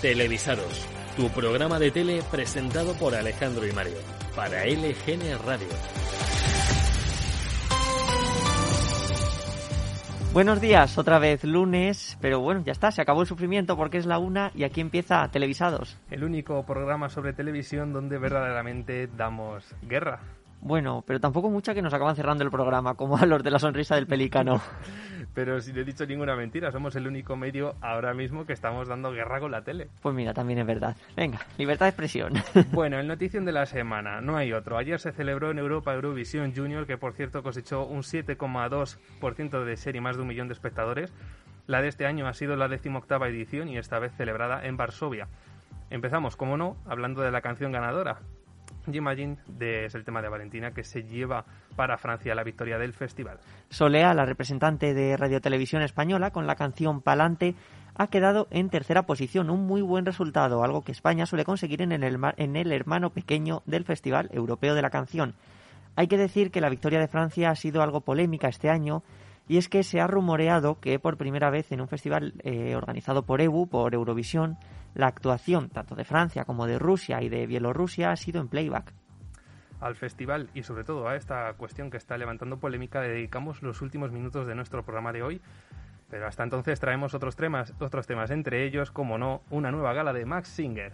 Televisados, tu programa de tele presentado por Alejandro y Mario, para LGN Radio. Buenos días, otra vez lunes, pero bueno, ya está, se acabó el sufrimiento porque es la una y aquí empieza Televisados. El único programa sobre televisión donde verdaderamente damos guerra. Bueno, pero tampoco mucha que nos acaban cerrando el programa, como a los de la sonrisa del pelícano. pero si no he dicho ninguna mentira, somos el único medio ahora mismo que estamos dando guerra con la tele. Pues mira, también es verdad. Venga, libertad de expresión. bueno, el notición de la semana, no hay otro. Ayer se celebró en Europa Eurovisión Junior, que por cierto cosechó un 7,2% de serie, más de un millón de espectadores. La de este año ha sido la decimoctava edición y esta vez celebrada en Varsovia. Empezamos, como no, hablando de la canción ganadora, Imagine de, es el tema de Valentina que se lleva para Francia la victoria del festival. Solea, la representante de Radio Televisión Española, con la canción Palante, ha quedado en tercera posición, un muy buen resultado, algo que España suele conseguir en el, en el hermano pequeño del Festival Europeo de la Canción. Hay que decir que la victoria de Francia ha sido algo polémica este año, y es que se ha rumoreado que por primera vez en un festival eh, organizado por EBU, por Eurovisión, la actuación tanto de Francia como de Rusia y de Bielorrusia ha sido en playback. Al festival y sobre todo a esta cuestión que está levantando polémica dedicamos los últimos minutos de nuestro programa de hoy. Pero hasta entonces traemos otros temas, otros temas entre ellos, como no, una nueva gala de Max Singer.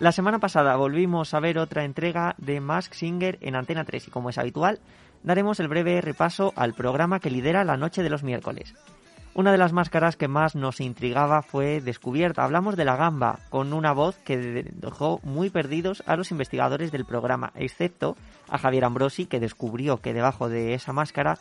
La semana pasada volvimos a ver otra entrega de Mask Singer en Antena 3 y como es habitual, daremos el breve repaso al programa que lidera la noche de los miércoles. Una de las máscaras que más nos intrigaba fue descubierta. Hablamos de la gamba, con una voz que dejó muy perdidos a los investigadores del programa, excepto a Javier Ambrosi, que descubrió que debajo de esa máscara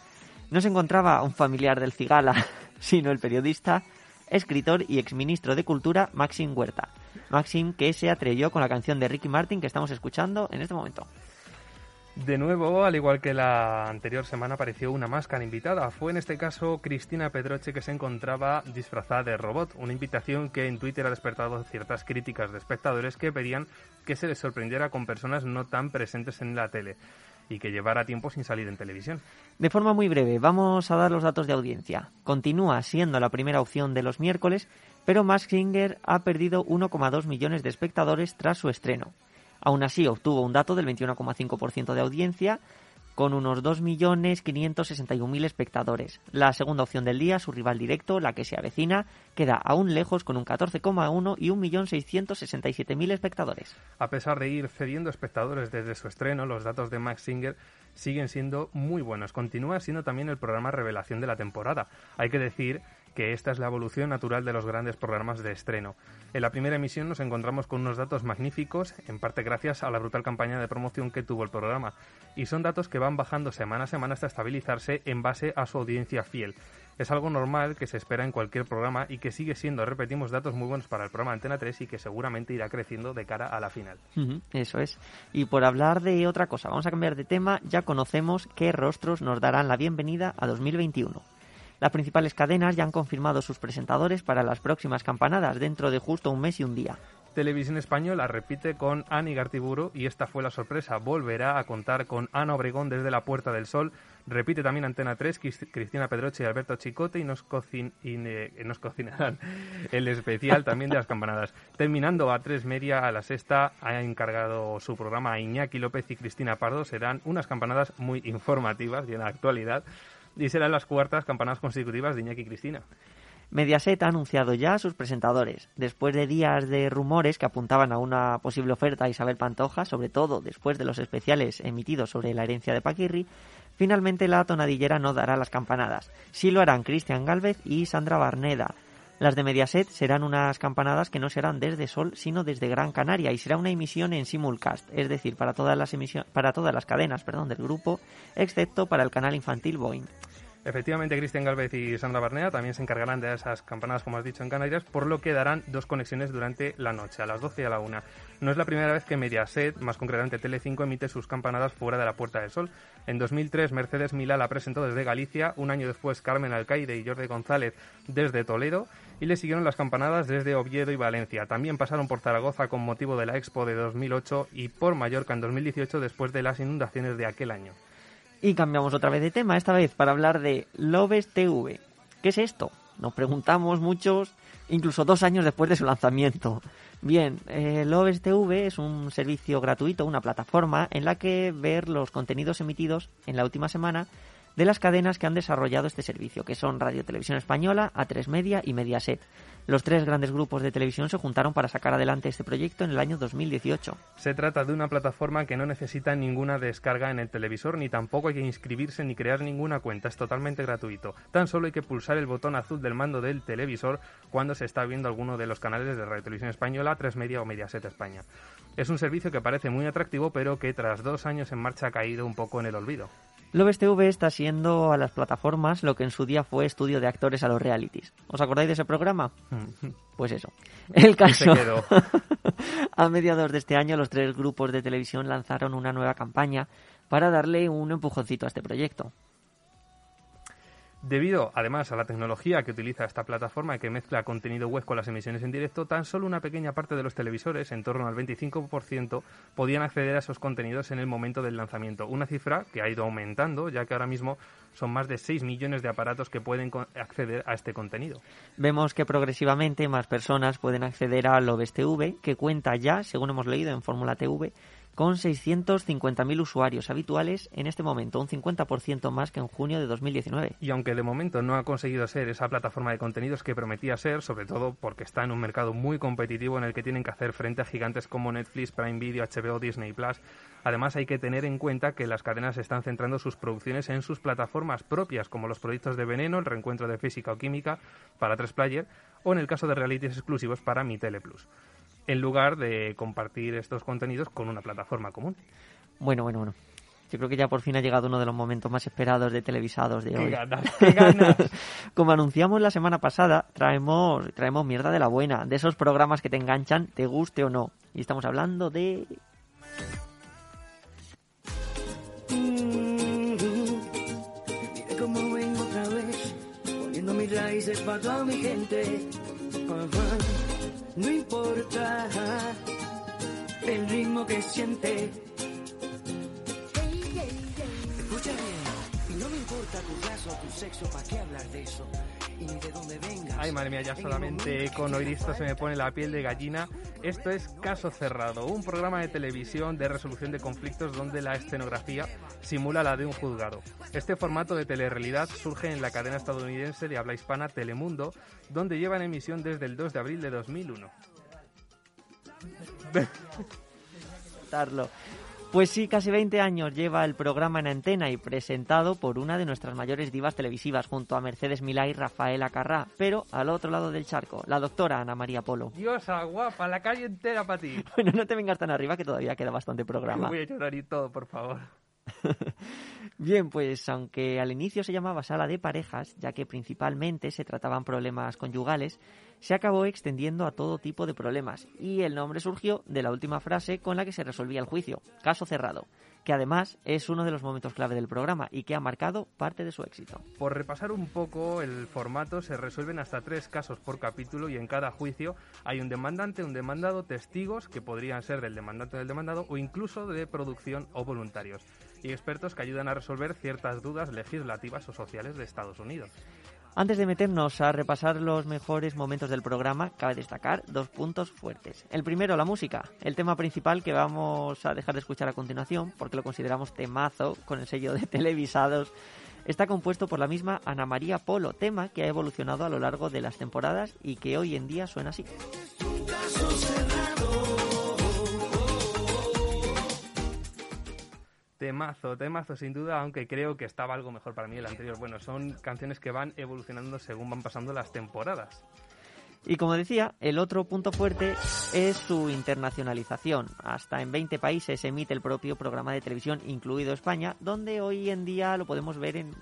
no se encontraba un familiar del cigala, sino el periodista, escritor y exministro de Cultura Maxim Huerta. Maxim que se atrevió con la canción de Ricky Martin que estamos escuchando en este momento. De nuevo, al igual que la anterior semana, apareció una máscara invitada. Fue en este caso Cristina Pedroche que se encontraba disfrazada de robot, una invitación que en Twitter ha despertado ciertas críticas de espectadores que pedían que se les sorprendiera con personas no tan presentes en la tele y que llevara tiempo sin salir en televisión. De forma muy breve, vamos a dar los datos de audiencia. Continúa siendo la primera opción de los miércoles pero Mask Singer ha perdido 1,2 millones de espectadores tras su estreno. Aún así, obtuvo un dato del 21,5% de audiencia, con unos 2.561.000 espectadores. La segunda opción del día, su rival directo, la que se avecina, queda aún lejos con un 14,1 y 1.667.000 espectadores. A pesar de ir cediendo espectadores desde su estreno, los datos de Max Singer siguen siendo muy buenos. Continúa siendo también el programa revelación de la temporada. Hay que decir que esta es la evolución natural de los grandes programas de estreno. En la primera emisión nos encontramos con unos datos magníficos, en parte gracias a la brutal campaña de promoción que tuvo el programa, y son datos que van bajando semana a semana hasta estabilizarse en base a su audiencia fiel. Es algo normal que se espera en cualquier programa y que sigue siendo, repetimos, datos muy buenos para el programa Antena 3 y que seguramente irá creciendo de cara a la final. eso es. Y por hablar de otra cosa, vamos a cambiar de tema, ya conocemos qué rostros nos darán la bienvenida a 2021. Las principales cadenas ya han confirmado sus presentadores para las próximas campanadas dentro de justo un mes y un día. Televisión Española repite con Ani Gartiburu y esta fue la sorpresa. Volverá a contar con Ana Obregón desde la Puerta del Sol. Repite también Antena 3, Cristina Pedroche y Alberto Chicote y nos, nos cocinarán el especial también de las campanadas. Terminando a tres media a la sexta, ha encargado su programa a Iñaki López y Cristina Pardo. Serán unas campanadas muy informativas y en la actualidad y serán las cuartas campanadas consecutivas de Iñaki y Cristina. Mediaset ha anunciado ya a sus presentadores. Después de días de rumores que apuntaban a una posible oferta a Isabel Pantoja, sobre todo después de los especiales emitidos sobre la herencia de Paquirri, finalmente la tonadillera no dará las campanadas. Sí lo harán Cristian Galvez y Sandra Barneda. Las de Mediaset serán unas campanadas que no serán desde Sol, sino desde Gran Canaria y será una emisión en simulcast, es decir, para todas las para todas las cadenas, perdón, del grupo, excepto para el canal infantil Boeing. Efectivamente, Cristian Galvez y Sandra Barnea también se encargarán de esas campanadas, como has dicho, en Canarias, por lo que darán dos conexiones durante la noche, a las 12 y a la 1. No es la primera vez que Mediaset, más concretamente Telecinco, emite sus campanadas fuera de la Puerta del Sol. En 2003, Mercedes Milá la presentó desde Galicia, un año después Carmen Alcaide y Jordi González desde Toledo, y le siguieron las campanadas desde Oviedo y Valencia. También pasaron por Zaragoza con motivo de la Expo de 2008 y por Mallorca en 2018 después de las inundaciones de aquel año. Y cambiamos otra vez de tema, esta vez para hablar de Loves TV. ¿Qué es esto? Nos preguntamos muchos, incluso dos años después de su lanzamiento. Bien, eh, TV es un servicio gratuito, una plataforma en la que ver los contenidos emitidos en la última semana de las cadenas que han desarrollado este servicio, que son Radio Televisión Española, A3 Media y Mediaset. Los tres grandes grupos de televisión se juntaron para sacar adelante este proyecto en el año 2018. Se trata de una plataforma que no necesita ninguna descarga en el televisor, ni tampoco hay que inscribirse ni crear ninguna cuenta, es totalmente gratuito. Tan solo hay que pulsar el botón azul del mando del televisor cuando se está viendo alguno de los canales de Radio Televisión Española, 3 Media o Mediaset España. Es un servicio que parece muy atractivo, pero que tras dos años en marcha ha caído un poco en el olvido. Loves TV está siendo a las plataformas lo que en su día fue estudio de actores a los realities. ¿Os acordáis de ese programa? Pues eso. El caso. a mediados de este año, los tres grupos de televisión lanzaron una nueva campaña para darle un empujoncito a este proyecto. Debido, además, a la tecnología que utiliza esta plataforma que mezcla contenido web con las emisiones en directo, tan solo una pequeña parte de los televisores, en torno al 25%, podían acceder a esos contenidos en el momento del lanzamiento. Una cifra que ha ido aumentando, ya que ahora mismo son más de 6 millones de aparatos que pueden acceder a este contenido. Vemos que progresivamente más personas pueden acceder a Loves TV, que cuenta ya, según hemos leído en Fórmula TV, con 650.000 usuarios habituales en este momento, un 50% más que en junio de 2019. Y aunque de momento no ha conseguido ser esa plataforma de contenidos que prometía ser, sobre todo porque está en un mercado muy competitivo en el que tienen que hacer frente a gigantes como Netflix, Prime Video, HBO, Disney Plus, además hay que tener en cuenta que las cadenas están centrando sus producciones en sus plataformas propias, como los proyectos de Veneno, el reencuentro de física o química para 3Player, o en el caso de realities exclusivos para Mi Tele Plus en lugar de compartir estos contenidos con una plataforma común. Bueno, bueno, bueno. Yo creo que ya por fin ha llegado uno de los momentos más esperados de televisados de hoy. ¡Qué ganas! Como anunciamos la semana pasada, traemos, traemos mierda de la buena, de esos programas que te enganchan, te guste o no. Y estamos hablando de... Como vengo otra vez, poniendo mis raíces para toda mi gente. No importa el ritmo que siente. Escucha bien, no me importa tu raza o tu sexo, ¿para qué hablar de eso? Ay, madre mía, ya solamente con oír esto se me pone la piel de gallina. Esto es Caso Cerrado, un programa de televisión de resolución de conflictos donde la escenografía simula la de un juzgado. Este formato de telerrealidad surge en la cadena estadounidense de habla hispana Telemundo, donde lleva emisión desde el 2 de abril de 2001. Pues sí, casi 20 años lleva el programa en antena y presentado por una de nuestras mayores divas televisivas junto a Mercedes Milá y Rafaela Carrá, pero al otro lado del charco, la doctora Ana María Polo. Diosa, guapa, la calle entera para ti. Bueno, no te vengas tan arriba que todavía queda bastante programa. Voy a llorar y todo, por favor. Bien, pues aunque al inicio se llamaba sala de parejas, ya que principalmente se trataban problemas conyugales, se acabó extendiendo a todo tipo de problemas y el nombre surgió de la última frase con la que se resolvía el juicio, caso cerrado, que además es uno de los momentos clave del programa y que ha marcado parte de su éxito. Por repasar un poco el formato, se resuelven hasta tres casos por capítulo y en cada juicio hay un demandante, un demandado, testigos que podrían ser del demandante o del demandado o incluso de producción o voluntarios y expertos que ayudan a resolver ciertas dudas legislativas o sociales de Estados Unidos. Antes de meternos a repasar los mejores momentos del programa, cabe destacar dos puntos fuertes. El primero, la música, el tema principal que vamos a dejar de escuchar a continuación, porque lo consideramos temazo con el sello de televisados. Está compuesto por la misma Ana María Polo, tema que ha evolucionado a lo largo de las temporadas y que hoy en día suena así. Temazo, temazo sin duda, aunque creo que estaba algo mejor para mí el anterior. Bueno, son canciones que van evolucionando según van pasando las temporadas. Y como decía, el otro punto fuerte es su internacionalización. Hasta en 20 países emite el propio programa de televisión, incluido España, donde hoy en día lo podemos ver en,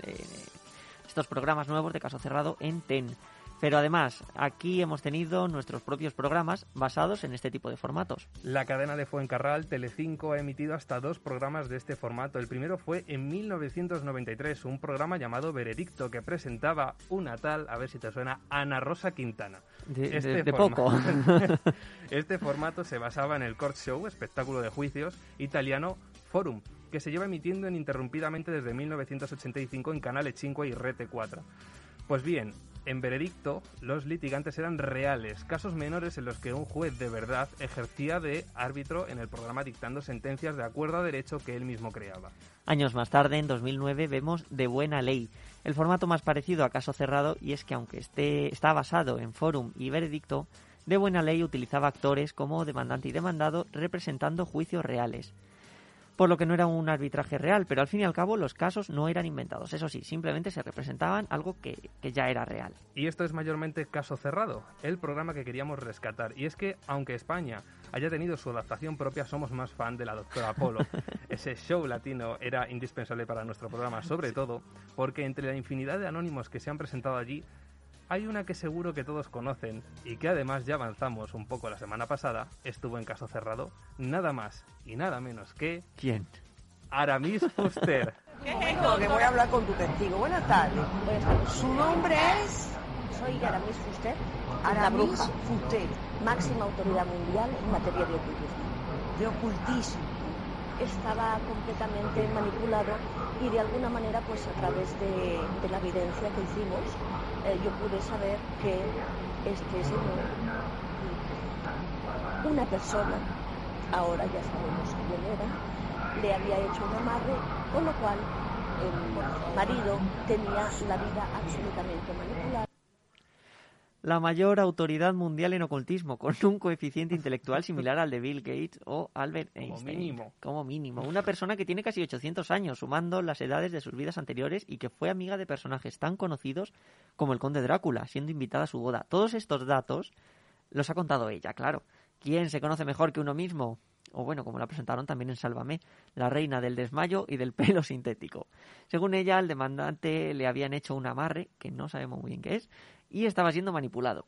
estos programas nuevos de Caso Cerrado en TEN. Pero además, aquí hemos tenido nuestros propios programas basados en este tipo de formatos. La cadena de Fuencarral, Telecinco, ha emitido hasta dos programas de este formato. El primero fue en 1993, un programa llamado Veredicto, que presentaba una tal, a ver si te suena, Ana Rosa Quintana. De, Este de- de forma- poco. este formato se basaba en el court show, espectáculo de juicios, italiano Forum, que se lleva emitiendo ininterrumpidamente desde 1985 en canales 5 y Rete 4. Pues bien, en veredicto, los litigantes eran reales, casos menores en los que un juez de verdad ejercía de árbitro en el programa dictando sentencias de acuerdo a derecho que él mismo creaba. Años más tarde, en 2009, vemos De Buena Ley, el formato más parecido a Caso Cerrado, y es que aunque esté, está basado en Forum y Veredicto, De Buena Ley utilizaba actores como demandante y demandado representando juicios reales. Por lo que no era un arbitraje real, pero al fin y al cabo los casos no eran inventados. Eso sí, simplemente se representaban algo que, que ya era real. Y esto es mayormente Caso Cerrado, el programa que queríamos rescatar. Y es que, aunque España haya tenido su adaptación propia, somos más fan de la Doctora Polo. Ese show latino era indispensable para nuestro programa, sobre todo porque entre la infinidad de anónimos que se han presentado allí, hay una que seguro que todos conocen y que además ya avanzamos un poco la semana pasada, estuvo en Caso Cerrado, nada más y nada menos que ¿Quién? Aramis Fuster. momento que voy a hablar con tu testigo. Buenas tardes. Su nombre es Soy Aramis Fuster, Aramis Fuster, máxima autoridad mundial en materia de ocultismo. de ocultismo. Estaba completamente manipulado y de alguna manera, pues a través de, la evidencia que hicimos, eh, yo pude saber que este señor, una persona, ahora ya sabemos quién era, le había hecho un amarre, con lo cual el marido tenía la vida absolutamente manipulada. La mayor autoridad mundial en ocultismo, con un coeficiente intelectual similar al de Bill Gates o Albert Einstein. mínimo. Como mínimo. Una persona que tiene casi 800 años, sumando las edades de sus vidas anteriores y que fue amiga de personajes tan conocidos como el conde Drácula, siendo invitada a su boda. Todos estos datos los ha contado ella, claro. ¿Quién se conoce mejor que uno mismo? O bueno, como la presentaron también en Sálvame, la reina del desmayo y del pelo sintético. Según ella, al demandante le habían hecho un amarre, que no sabemos muy bien qué es, y estaba siendo manipulado.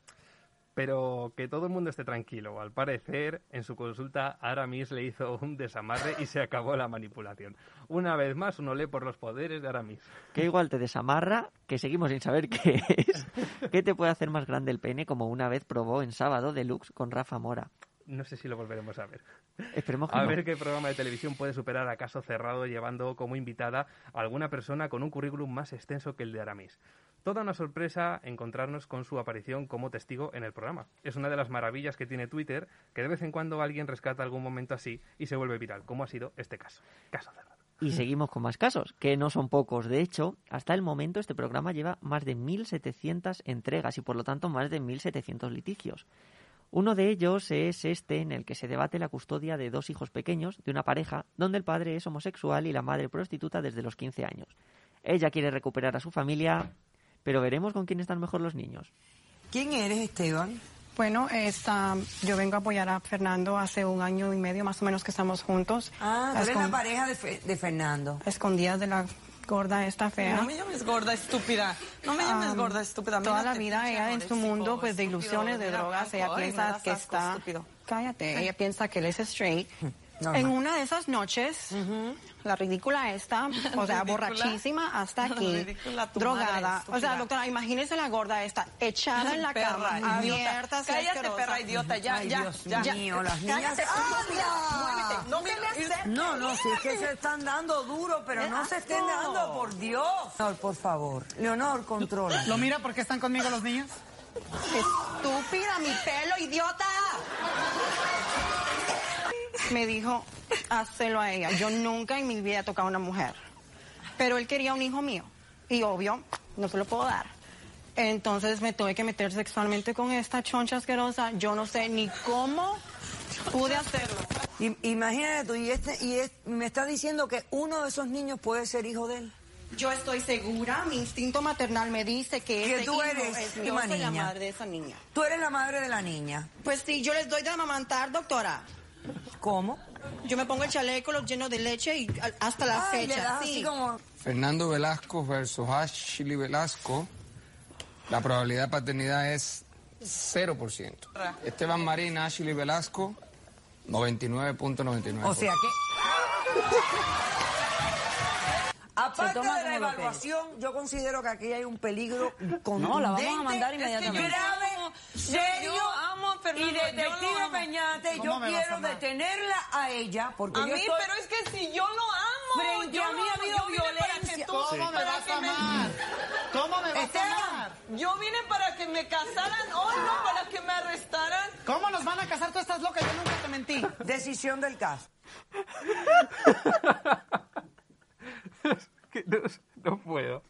Pero que todo el mundo esté tranquilo. Al parecer, en su consulta, Aramis le hizo un desamarre y se acabó la manipulación. Una vez más, uno lee por los poderes de Aramis. Que igual te desamarra, que seguimos sin saber qué es. ¿Qué te puede hacer más grande el pene, como una vez probó en sábado Deluxe con Rafa Mora? No sé si lo volveremos a ver. Esperemos que A no. ver qué programa de televisión puede superar a caso cerrado llevando como invitada a alguna persona con un currículum más extenso que el de Aramis. Toda una sorpresa encontrarnos con su aparición como testigo en el programa. Es una de las maravillas que tiene Twitter, que de vez en cuando alguien rescata algún momento así y se vuelve viral, como ha sido este caso. Caso cerrado. Y seguimos con más casos, que no son pocos. De hecho, hasta el momento este programa lleva más de 1.700 entregas y por lo tanto más de 1.700 litigios. Uno de ellos es este en el que se debate la custodia de dos hijos pequeños de una pareja donde el padre es homosexual y la madre prostituta desde los 15 años. Ella quiere recuperar a su familia, pero veremos con quién están mejor los niños. ¿Quién eres, Esteban? Bueno, esta, yo vengo a apoyar a Fernando hace un año y medio más o menos que estamos juntos. Ah, tú eres la pareja de, Fe- de Fernando. escondidas de la gorda esta fea. No me llames gorda estúpida. No me llames Am, gorda estúpida. Toda la vida ella en su mundo pues de ilusiones, de drogas, ella me piensa que está... Cállate, ella piensa que él es straight. Normal. En una de esas noches, la ridícula esta, o sea, Ridícula. borrachísima hasta aquí, drogada. madre, o sea, doctora, imagínese la gorda esta, echada en la Perra, cama, idiota. abierta, Cállate, asquerosa. perra idiota. Ya, Ay, ya, Dios ya. mío, las niñas... Cállate, estúpida. Muévete. No me No, no, si es que se están dando duro, pero no se estén dando, por Dios. Leonor, por favor. Leonor, controla. ¿Lo mira porque están conmigo los niños? Estúpida, mi pelo, idiota. Me dijo, hazlo a ella. Yo nunca en mi vida he tocado a una mujer. Pero él quería un hijo mío. Y obvio, no se lo puedo dar. Entonces me tuve que meter sexualmente con esta choncha asquerosa. Yo no sé ni cómo pude hacerlo. Imagínate tú, y, este, y es- me está diciendo que uno de esos niños puede ser hijo de él. Yo estoy segura, mi instinto maternal me dice que, Que ese tú hijo eres es Yo soy la niña. madre de esa niña. Tú eres la madre de la niña. Pues sí, yo les doy de amamantar, doctora. ¿Cómo? Yo me pongo el chaleco, lleno de leche y hasta la Ay, le fecha. das sí. así como... Fernando Velasco versus Ashley Velasco, la probabilidad de paternidad es 0%. Esteban Marín, Ashley Velasco, 99.99%. O sea que. Aparte de la evaluación, yo considero que aquí hay un peligro contundente. No, la vamos a mandar inmediatamente. grave, serio. yo amo a Fernando, y detective. Peñate, ¿Cómo yo quiero detenerla a ella porque A yo mí, estoy- pero es que si yo lo amo. Frente yo a mí ha habido yo vine para que violencia. tú- ¿Cómo me vas a amar? ¿Cómo me vas a amar? Yo vine para que me casaran hoy, no para que me arrestaran. ¿Cómo nos van a casar? Tú estás loca, yo nunca te mentí. Decisión del caso. no, puedo.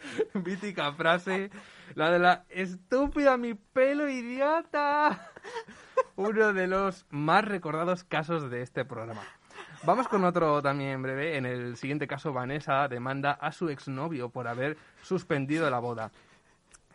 Mítica frase, la de la estúpida mi pelo idiota. Uno de los más recordados casos de este programa. Vamos con otro también breve. En el siguiente caso, Vanessa demanda a su exnovio por haber suspendido la boda.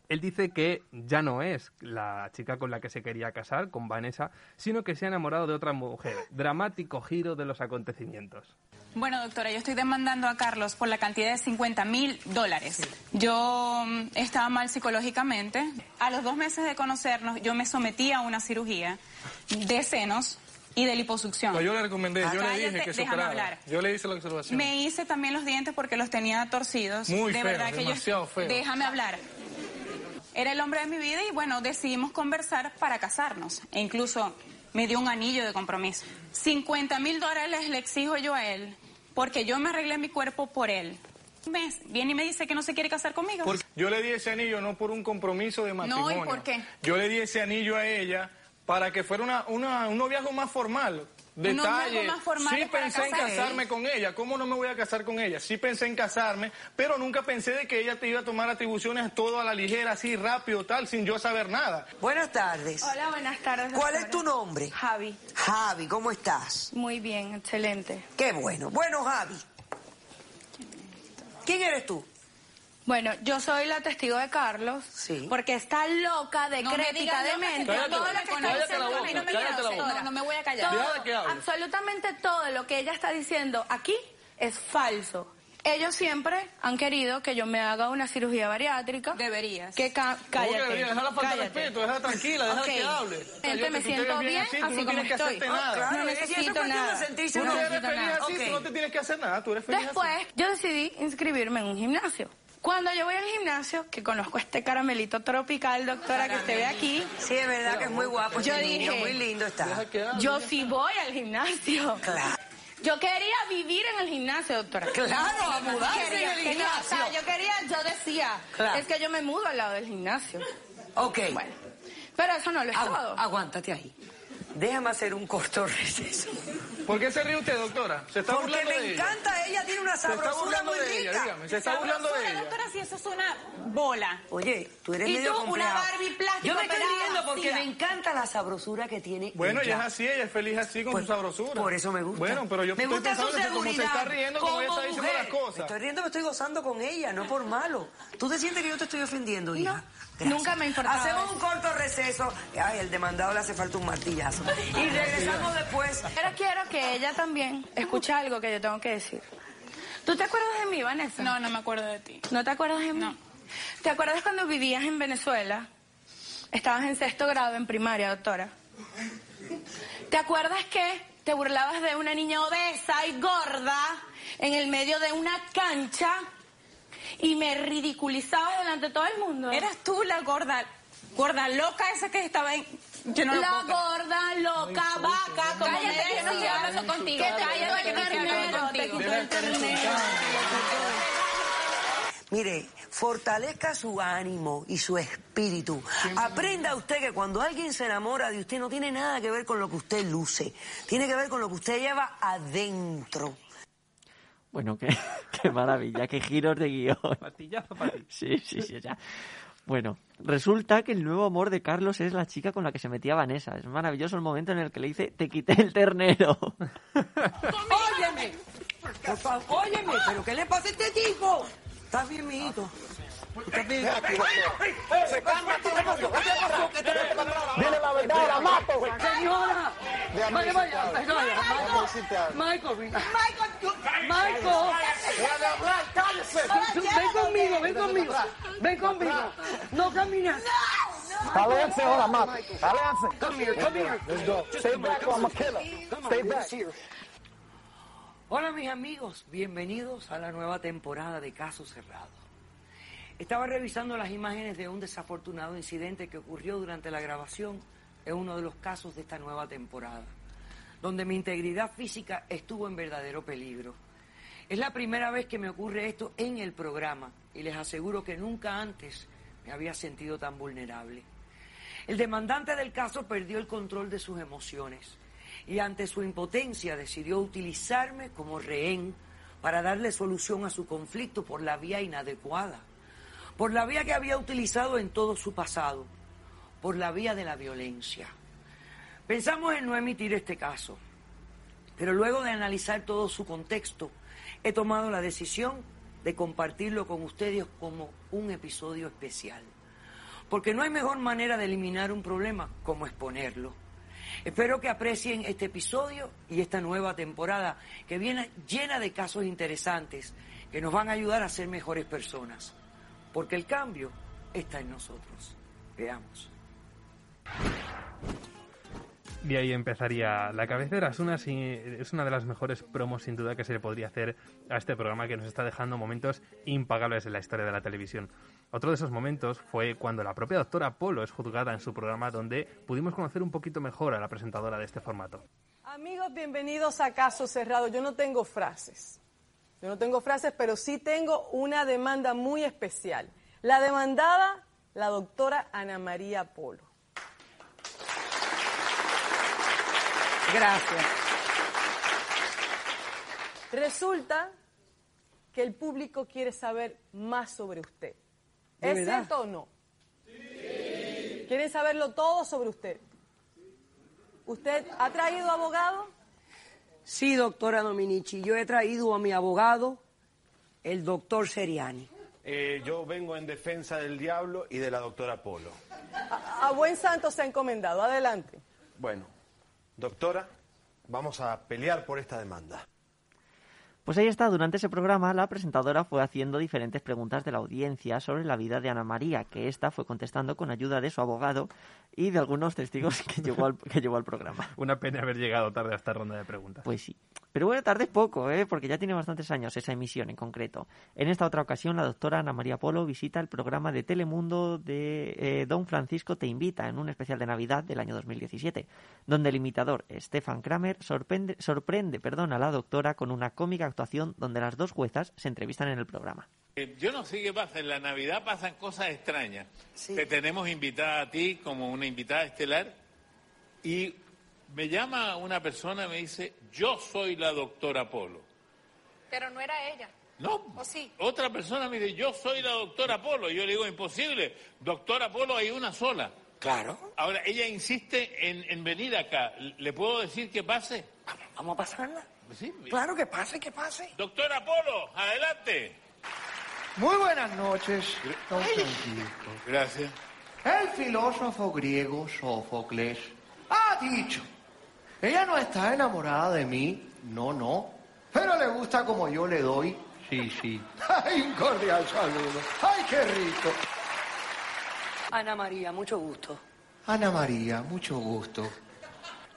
Él dice que ya no es la chica con la que se quería casar, con Vanessa, sino que se ha enamorado de otra mujer. Dramático giro de los acontecimientos. Bueno, doctora, yo estoy demandando a Carlos por la cantidad de 50 mil dólares. Yo mm, estaba mal psicológicamente. A los dos meses de conocernos, yo me sometí a una cirugía de senos y de liposucción. No, yo le recomendé, yo le dije que déjame superara. hablar. Yo le hice la observación. Me hice también los dientes porque los tenía torcidos. Muy de feo, verdad que demasiado yo... feo. Déjame hablar. Era el hombre de mi vida y bueno, decidimos conversar para casarnos. E incluso me dio un anillo de compromiso. 50 mil dólares le exijo yo a él porque yo me arreglé mi cuerpo por él. Un mes, viene y me dice que no se quiere casar conmigo. Porque yo le di ese anillo no por un compromiso de No, matrimonio. ¿y por qué? Yo le di ese anillo a ella para que fuera una, una- un noviazgo más formal. Noviazgo Detalle. más formal sí pensé en casarme con ella. ¿Cómo no me voy a casar con ella? Sí pensé en casarme, pero nunca pensé de que ella te iba a tomar atribuciones todo a la ligera, así rápido, tal, sin yo saber nada. Buenas tardes. Hola, buenas tardes. ¿Cuál doctora. es tu nombre? Javi. Javi, ¿cómo estás? Muy bien, excelente. Qué bueno. Bueno, Javi. ¿Quién eres tú? Bueno, yo soy la testigo de Carlos. Sí. Porque está loca, No decrépita, demente. que todo lo me que está diciendo a mí no me. No, no me voy a callar. Todo, Déjala que absolutamente todo lo que ella está diciendo aquí es falso. Ellos siempre han querido que yo me haga una cirugía bariátrica. Deberías. Que ca- cállate. Oye, deja la falta de cállate. respeto, déjala tranquila, déjala Ok. que hable. Gente, Cállate, me siento bien, así, tú así no como tienes que estoy. hacerte nada. claro, no que necesito cuestión de nada. sentirse Tú No no eres feliz nada. así, Ok. tú no te tienes que hacer nada, tú eres feliz así. Después, yo decidí inscribirme en un gimnasio. Cuando yo voy al gimnasio, que conozco este caramelito tropical, doctora, que usted ve aquí, Sí, es verdad que es muy guapo. Yo ese niño, dije- muy lindo está. Yo sí voy al gimnasio. Claro. Yo quería vivir en el gimnasio, doctora. Claro, a mudarse Quería- en el quería- o sea, gimnasio. yo quería, yo decía, Claro. es que yo me mudo al lado del gimnasio. Ok. Bueno, pero eso no lo es Agu- todo. aguántate ahí. Déjame hacer un corto receso. ¿Por qué se ríe usted, doctora? Se está Porque burlando me de ella. encanta, ella tiene una sabrosura muy de ella, rica. dígame. Se está burlando de ella. doctora, si eso es una bola. Oye, tú eres Y medio tú, una. Barbie plástico Yo me estoy riendo porque me encanta la sabrosura que tiene Bueno, ella. es así, ella es feliz así con Pues, su sabrosura. Por eso me gusta. Bueno, pero yo me estoy gusta su pensando que como se está riendo, como ella está diciendo mujer. las cosas. Me estoy riendo, me estoy gozando con ella, no por malo. ¿Tú te sientes que yo te estoy ofendiendo, hija? Nunca me ha importado Hacemos un corto receso. Ay, el demandado le hace falta un martillazo. Y regresamos después. Pero quiero que ella también escuche algo que yo tengo que decir. ¿Tú te acuerdas de mí, Vanessa? No, no me acuerdo de ti. ¿No te acuerdas de mí? No. ¿Te acuerdas cuando vivías en Venezuela? Estabas en sexto grado en primaria, doctora. ¿Te acuerdas que te burlabas de una niña obesa y gorda en el medio de una cancha y me ridiculizabas delante de todo el mundo? Eras tú la gorda, gorda loca esa que estaba en... Yo no la gorda, loca, vaca, como Cállate, me que no contigo. Que te Cállate, que no contigo. Mire, fortalezca su ánimo y su espíritu. Aprenda usted que cuando alguien se enamora de usted no tiene nada que ver con lo que usted luce, tiene que ver con lo que usted lleva adentro. Bueno, qué, qué maravilla, qué giros de guion. Sí, sí, sí, ya. Bueno, resulta que el nuevo amor de Carlos es la chica con la que se metía Vanessa. Es maravilloso el momento en el que le dice, te quité el ternero. ¡Óyeme! Por ¿pero qué le pasa a este tipo? ¿Estás bien? ¿Estás bien? Se calma, ¿qué pasó? ¿Qué pasó? ¿Qué te Dile la verdad, la mato. Señora, Vaya, vaya. Michael, Michael, Michael, hablar, cállese. Ven conmigo, ven conmigo. Ven conmigo. No camines. Aléjense ahora, Matt. Aléjense. Come here, come here. Let's go. Stay back or I'm a killer. Stay back. Hola mis amigos, bienvenidos a la nueva temporada de Caso Cerrado. Estaba revisando las imágenes de un desafortunado incidente que ocurrió durante la grabación en uno de los casos de esta nueva temporada, donde mi integridad física estuvo en verdadero peligro. Es la primera vez que me ocurre esto en el programa y les aseguro que nunca antes me había sentido tan vulnerable. El demandante del caso perdió el control de sus emociones y ante su impotencia decidió utilizarme como rehén para darle solución a su conflicto por la vía inadecuada, por la vía que había utilizado en todo su pasado, por la vía de la violencia. Pensamos en no emitir este caso, pero luego de analizar todo su contexto, he tomado la decisión de compartirlo con ustedes como un episodio especial. Porque no hay mejor manera de eliminar un problema como exponerlo. Espero que aprecien este episodio y esta nueva temporada que viene llena de casos interesantes que nos van a ayudar a ser mejores personas. Porque el cambio está en nosotros. Veamos. Y ahí empezaría La cabecera. Es una, es una de las mejores promos, sin duda, que se le podría hacer a este programa que nos está dejando momentos impagables en la historia de la televisión. Otro de esos momentos fue cuando la propia doctora Polo es juzgada en su programa, donde pudimos conocer un poquito mejor a la presentadora de este formato. Amigos, bienvenidos a Caso Cerrado. Yo no tengo frases. Yo no tengo frases, pero sí tengo una demanda muy especial. La demandada, la doctora Ana María Polo. Gracias. Resulta que el público quiere saber más sobre usted. ¿De ¿Es verdad? cierto o no? ¿Quieren saberlo todo sobre usted? ¿Usted ha traído abogado? Sí, doctora Dominici, yo he traído a mi abogado, el doctor Seriani. Eh, yo vengo en defensa del diablo y de la doctora Polo. A, a buen santo se ha encomendado. Adelante. Bueno, doctora, vamos a pelear por esta demanda. Pues ahí está, durante ese programa la presentadora fue haciendo diferentes preguntas de la audiencia sobre la vida de Ana María, que ésta fue contestando con ayuda de su abogado y de algunos testigos que llevó al, que llevó al programa. Una pena haber llegado tarde a esta ronda de preguntas. Pues sí. Pero bueno, tarde poco, ¿eh? porque ya tiene bastantes años esa emisión en concreto. En esta otra ocasión, la doctora Ana María Polo visita el programa de Telemundo de eh, Don Francisco Te Invita en un especial de Navidad del año 2017, donde el imitador Stefan Kramer sorprende, sorprende perdón, a la doctora con una cómica actuación donde las dos juezas se entrevistan en el programa. Eh, Yo no sé qué pasa, en la Navidad pasan cosas extrañas. Te tenemos invitada a ti como una invitada estelar y me llama una persona y me dice, yo soy la doctora Polo. Pero no era ella. No, ¿O sí? otra persona me dice, yo soy la doctora Polo. Yo le digo, imposible, doctora Polo hay una sola. Claro. Ahora, ella insiste en, en venir acá. ¿Le puedo decir que pase? Vamos a pasarla. Sí. Claro que pase, que pase. Doctora Polo, adelante. Muy buenas noches, don Francisco. Gracias. El filósofo griego Sófocles ha dicho, ella no está enamorada de mí, no, no, pero le gusta como yo le doy, sí, sí. ¡Ay, un cordial saludo! ¡Ay, qué rico! Ana María, mucho gusto. Ana María, mucho gusto.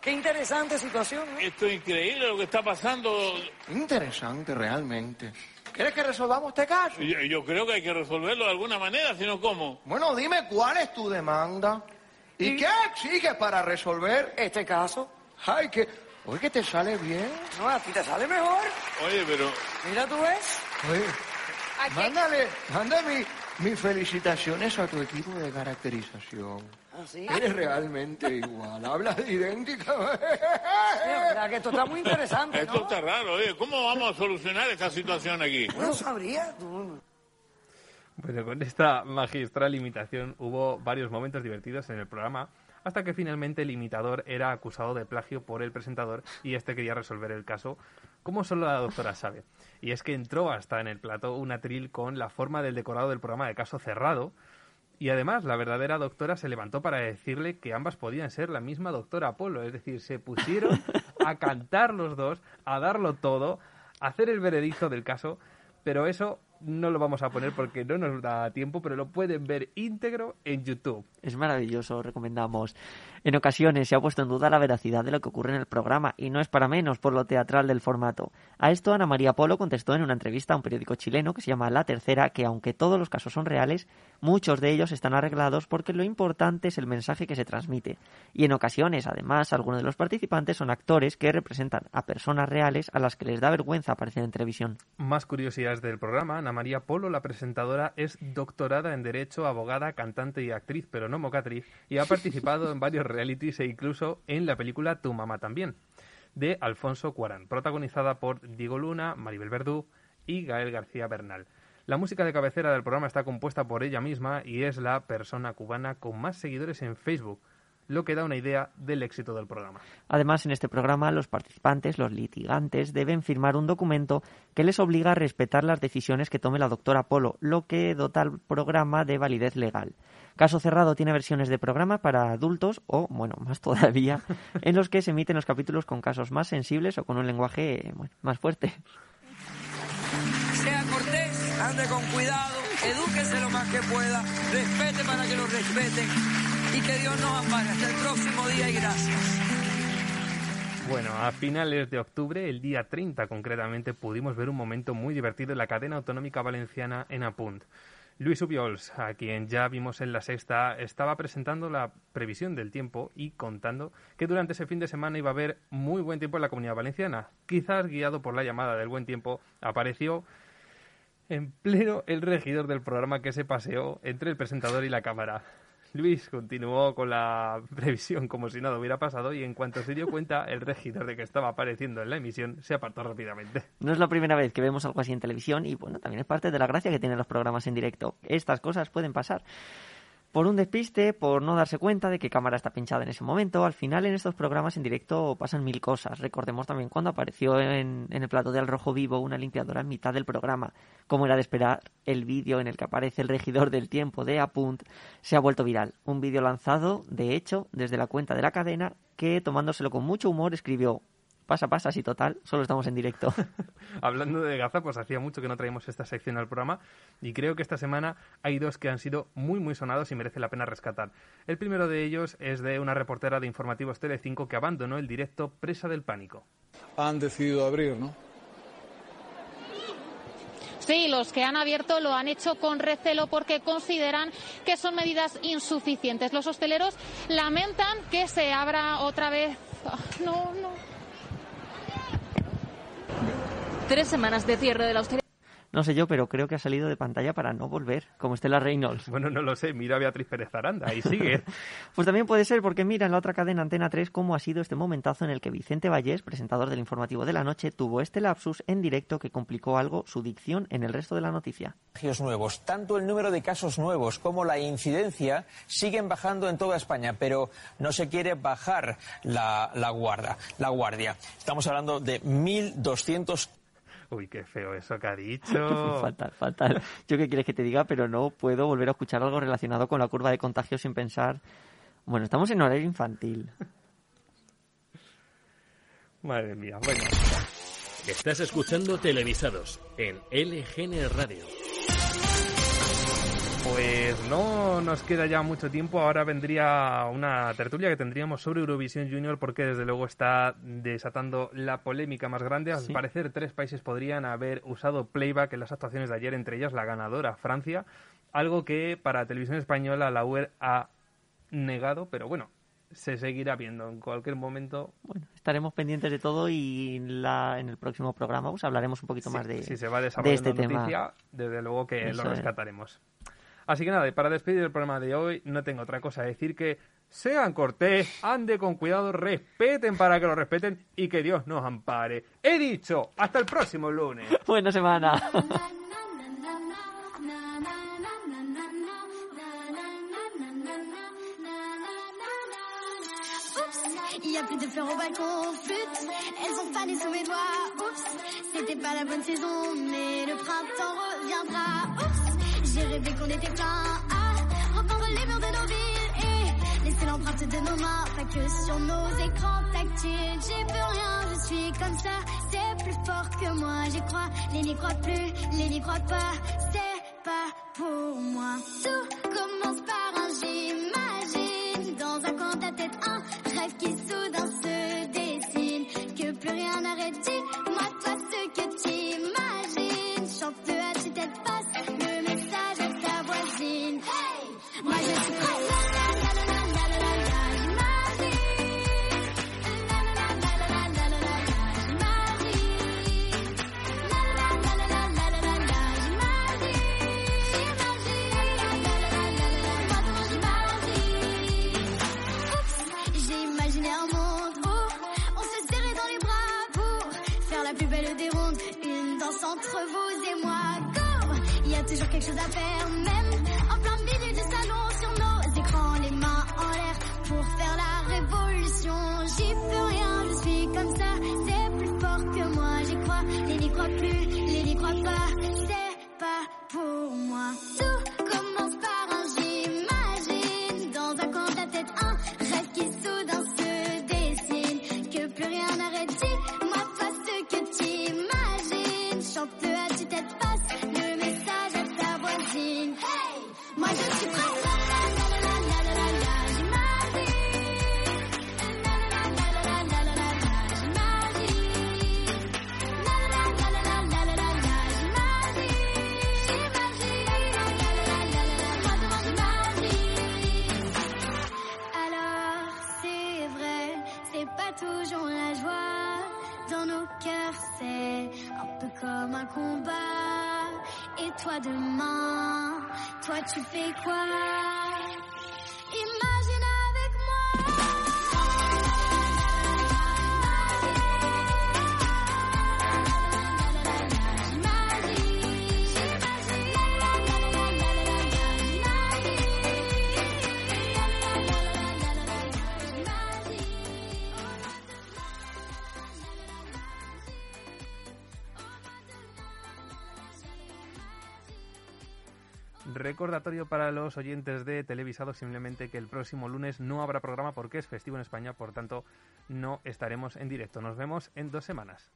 Qué interesante situación, ¿no? Esto es increíble lo que está pasando. Interesante realmente. ¿Quieres que resolvamos este caso? Yo, yo creo que hay que resolverlo de alguna manera, si no, ¿cómo? Bueno, dime cuál es tu demanda y qué exiges para resolver este caso. Ay, que, oye, que te sale bien. No, a ti te sale mejor. Oye, pero... Mira, tú ves. Oye, mándale, mándale mi- mis felicitaciones a tu equipo de caracterización. ¿Ah, sí? Eres realmente igual, hablas idéntica. Sí, que esto está muy interesante, Esto ¿no? está raro, oye. ¿Cómo vamos a solucionar esta situación aquí? No sabría. tú. Bueno, con esta magistral imitación hubo varios momentos divertidos en el programa, hasta que finalmente el imitador era acusado de plagio por el presentador y este quería resolver el caso, como solo la doctora sabe. Y es que entró hasta en el plato un atril con la forma del decorado del programa de caso cerrado, Y además, la verdadera doctora se levantó para decirle que ambas podían ser la misma doctora Apolo. Es decir, se pusieron a cantar los dos, a darlo todo, a hacer el veredicto del caso. Pero eso no lo vamos a poner porque no nos da tiempo, pero lo pueden ver íntegro en YouTube. Es maravilloso, recomendamos. En ocasiones se ha puesto en duda la veracidad de lo que ocurre en el programa, y no es para menos por lo teatral del formato. A esto Ana María Polo contestó en una entrevista a un periódico chileno que se llama La Tercera que aunque todos los casos son reales, muchos de ellos están arreglados porque lo importante es el mensaje que se transmite. Y en ocasiones, además, algunos de los participantes son actores que representan a personas reales a las que les da vergüenza aparecer en televisión. Más curiosidades del programa. Ana María Polo, la presentadora, es doctorada en Derecho, abogada, cantante y actriz, pero no mocatriz, y ha participado en varios realities e incluso en la película Tu mamá también, de Alfonso Cuarán, protagonizada por Diego Luna, Maribel Verdú y Gael García Bernal. La música de cabecera del programa está compuesta por ella misma y es la persona cubana con más seguidores en Facebook, lo que da una idea del éxito del programa. Además, en este programa los participantes, los litigantes, deben firmar un documento que les obliga a respetar las decisiones que tome la doctora Polo, lo que dota al programa de validez legal. Caso Cerrado tiene versiones de programa para adultos o, bueno, más todavía, en los que se emiten los capítulos con casos más sensibles o con un lenguaje bueno, más fuerte. Sea cortés, ande con cuidado, edúquese lo más que pueda, respete para que lo respeten y que Dios nos ampare. Hasta el próximo día y gracias. Bueno, a finales de octubre, el día 30 concretamente, pudimos ver un momento muy divertido en la cadena autonómica valenciana en Apunt. Luis Ubiols, a quien ya vimos en la sexta, estaba presentando la previsión del tiempo y contando que durante ese fin de semana iba a haber muy buen tiempo en la comunidad valenciana. Quizás guiado por la llamada del buen tiempo, apareció en pleno el regidor del programa que se paseó entre el presentador y la cámara. Luis continuó con la previsión como si nada hubiera pasado y en cuanto se dio cuenta el regidor de que estaba apareciendo en la emisión se apartó rápidamente. No es la primera vez que vemos algo así en televisión y bueno, también es parte de la gracia que tienen los programas en directo. Estas cosas pueden pasar. Por un despiste, por no darse cuenta de que cámara está pinchada en ese momento, al final en estos programas en directo pasan mil cosas. Recordemos también cuando apareció en, el plato de Al Rojo Vivo una limpiadora en mitad del programa. Como era de esperar, el vídeo en el que aparece el regidor del tiempo de Apunt se ha vuelto viral. Un vídeo lanzado, de hecho, desde la cuenta de la cadena que, tomándoselo con mucho humor, escribió pasa, pasa, sí, total, solo estamos en directo. Hablando de Gaza, pues hacía mucho que no traíamos esta sección al programa y creo que esta semana hay dos que han sido muy, muy sonados y merece la pena rescatar. El primero de ellos es de una reportera de Informativos Telecinco que abandonó el directo presa del pánico. Han decidido abrir, ¿no? Sí, los que han abierto lo han hecho con recelo porque consideran que son medidas insuficientes. Los hosteleros lamentan que se abra otra vez. Ah, No, no. Tres semanas de cierre de la hostelería. No sé yo, pero creo que ha salido de pantalla para no volver, como Estela Reynolds. Bueno, no lo sé, mira a Beatriz Pérez Aranda y sigue. Pues también puede ser porque mira en la otra cadena Antena 3 cómo ha sido este momentazo en el que Vicente Vallés, presentador del informativo de la noche, tuvo este lapsus en directo que complicó algo su dicción en el resto de la noticia. nuevos. Tanto el número de casos nuevos como la incidencia siguen bajando en toda España, pero no se quiere bajar la, la guarda, la guardia. Estamos hablando de 1.200 Uy, qué feo eso que ha dicho. fatal, fatal. Yo qué quieres que te diga, pero no puedo volver a escuchar algo relacionado con la curva de contagio sin pensar. Bueno, estamos en horario infantil. Madre mía, bueno. Estás escuchando Televisados en LGN Radio. Pues no nos queda ya mucho tiempo. Ahora vendría una tertulia que tendríamos sobre Eurovisión Junior porque desde luego está desatando la polémica más grande. Al Sí. parecer tres países podrían haber usado playback en las actuaciones de ayer, entre ellas la ganadora Francia, algo que para Televisión Española la UER ha negado, pero bueno, se seguirá viendo en cualquier momento. Estaremos pendientes de todo y en, la, en el próximo programa pues, hablaremos un poquito Sí, más de, si se va de este la tema. noticia, desde luego que Eso lo es. Así que nada, y para despedir el programa de hoy, no tengo otra cosa que decir que sean cortés, ande con cuidado, respeten para que lo respeten y que Dios nos ampare. He dicho, hasta el próximo lunes. Buena semana. Oups, il y a plus de fleurs au balcon, flûte, elles ont fané sous mes doigts. Oups, c'était pas la bonne saison, mais le printemps reviendra. J'ai rêvé qu'on était plein à reprendre les murs de nos villes et laisser l'empreinte de nos mains, pas que sur nos écrans tactiles. J'ai plus rien, je suis comme ça, c'est plus fort que moi. J'y crois, les n'y croient plus, les n'y croient pas, c'est pas pour moi. Tout commence par un j'imagine, dans un coin de ta tête, un rêve qui Ces jours quelque chose à faire, même demain. Toi, tu fais quoi? recordatorio para los oyentes de Televisado, simplemente que el próximo lunes no habrá programa porque es festivo en España, por tanto no estaremos en directo. Nos vemos en dos semanas.